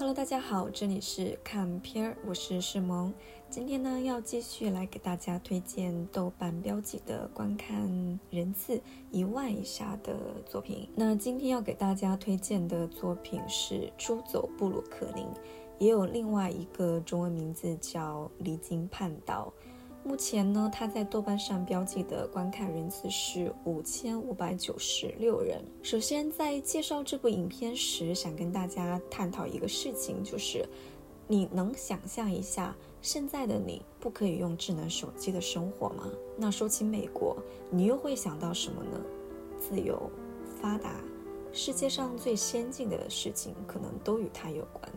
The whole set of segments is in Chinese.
Hello，大家好，这里是看片儿，我是世萌。今天呢，要继续来给大家推荐豆瓣标记的观看人次一万以下的作品。那今天要给大家推荐的作品是《出走布鲁克林》，也有另外一个中文名字叫《离经叛道》。目前呢，它在豆瓣上标记的观看人次是五千五百九十六人。首先，在介绍这部影片时，想跟大家探讨一个事情，就是你能想象一下现在的你不可以用智能手机的生活吗？那说起美国，你又会想到什么呢？自由、发达，世界上最先进的事情可能都与它有关。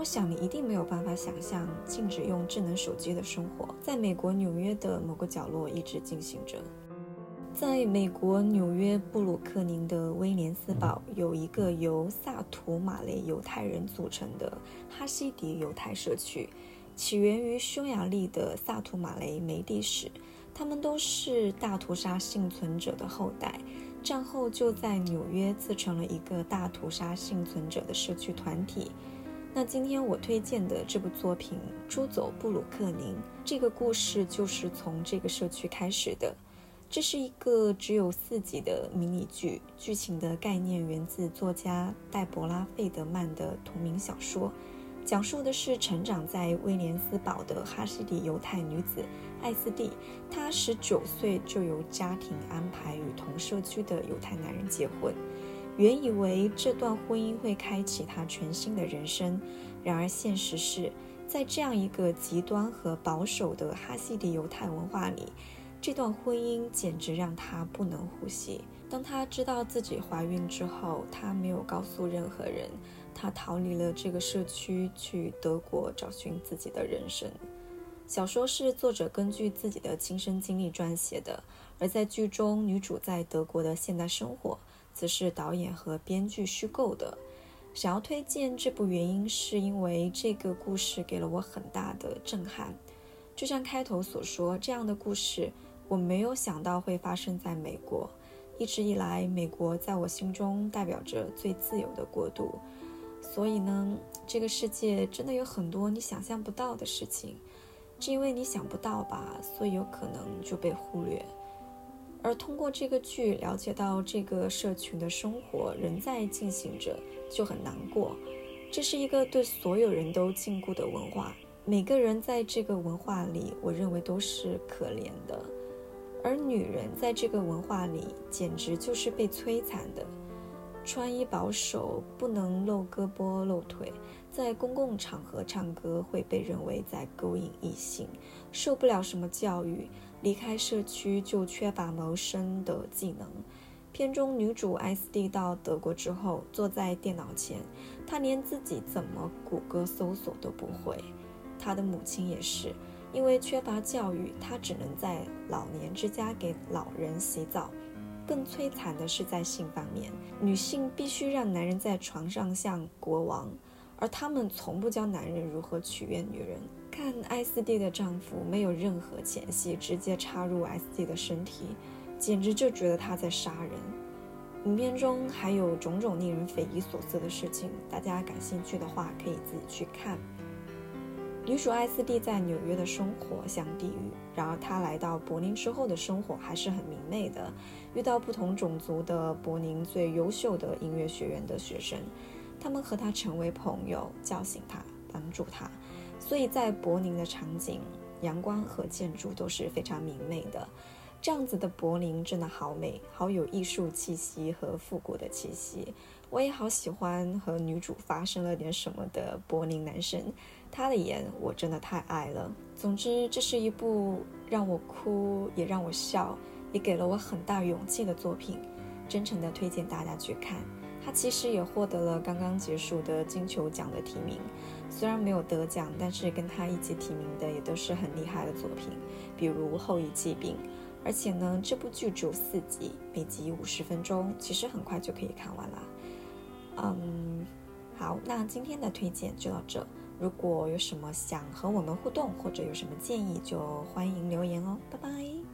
我想你一定没有办法想象禁止用智能手机的生活，在美国纽约的某个角落一直进行着。在美国纽约布鲁克林的威廉斯堡，有一个由萨图马雷犹太人组成的哈希迪犹太社区，起源于匈牙利的萨图马雷梅蒂史，他们都是大屠杀幸存者的后代，战后就在纽约自成了一个大屠杀幸存者的社区团体。那今天我推荐的这部作品《出走布鲁克林》，这个故事就是从这个社区开始的。这是一个只有四集的迷你剧，剧情的概念源自作家黛博拉·费德曼的同名小说，讲述的是成长在威廉斯堡的哈希迪犹太女子艾斯蒂。她十九岁就由家庭安排与同社区的犹太男人结婚。原以为这段婚姻会开启他全新的人生，然而现实是在这样一个极端和保守的哈希迪犹太文化里，这段婚姻简直让他不能呼吸。当他知道自己怀孕之后，他没有告诉任何人，他逃离了这个社区，去德国找寻自己的人生。小说是作者根据自己的亲身经历撰写的，而在剧中，女主在德国的现代生活。则是导演和编剧虚构的。想要推荐这部原因，是因为这个故事给了我很大的震撼。就像开头所说，这样的故事我没有想到会发生在美国。一直以来，美国在我心中代表着最自由的国度。所以呢，这个世界真的有很多你想象不到的事情。是因为你想不到吧，所以有可能就被忽略。而通过这个剧了解到这个社群的生活仍在进行着，就很难过。这是一个对所有人都禁锢的文化，每个人在这个文化里，我认为都是可怜的。而女人在这个文化里，简直就是被摧残的。穿衣保守，不能露胳膊露腿，在公共场合唱歌会被认为在勾引异性，受不了什么教育。离开社区就缺乏谋生的技能。片中女主 S D 到德国之后，坐在电脑前，她连自己怎么谷歌搜索都不会。她的母亲也是，因为缺乏教育，她只能在老年之家给老人洗澡。更摧残的是在性方面，女性必须让男人在床上像国王，而他们从不教男人如何取悦女人。看艾斯蒂的丈夫没有任何前戏，直接插入艾斯蒂的身体，简直就觉得他在杀人。影片中还有种种令人匪夷所思的事情，大家感兴趣的话可以自己去看。女主艾斯蒂在纽约的生活像地狱，然而她来到柏林之后的生活还是很明媚的，遇到不同种族的柏林最优秀的音乐学院的学生，他们和她成为朋友，叫醒她，帮助她。所以在柏林的场景，阳光和建筑都是非常明媚的。这样子的柏林真的好美，好有艺术气息和复古的气息。我也好喜欢和女主发生了点什么的柏林男生，他的颜我真的太爱了。总之，这是一部让我哭也让我笑，也给了我很大勇气的作品，真诚的推荐大家去看。他其实也获得了刚刚结束的金球奖的提名，虽然没有得奖，但是跟他一起提名的也都是很厉害的作品，比如《后裔疾病》。而且呢，这部剧只有四集，每集五十分钟，其实很快就可以看完了。嗯，好，那今天的推荐就到这。如果有什么想和我们互动，或者有什么建议，就欢迎留言哦。拜拜。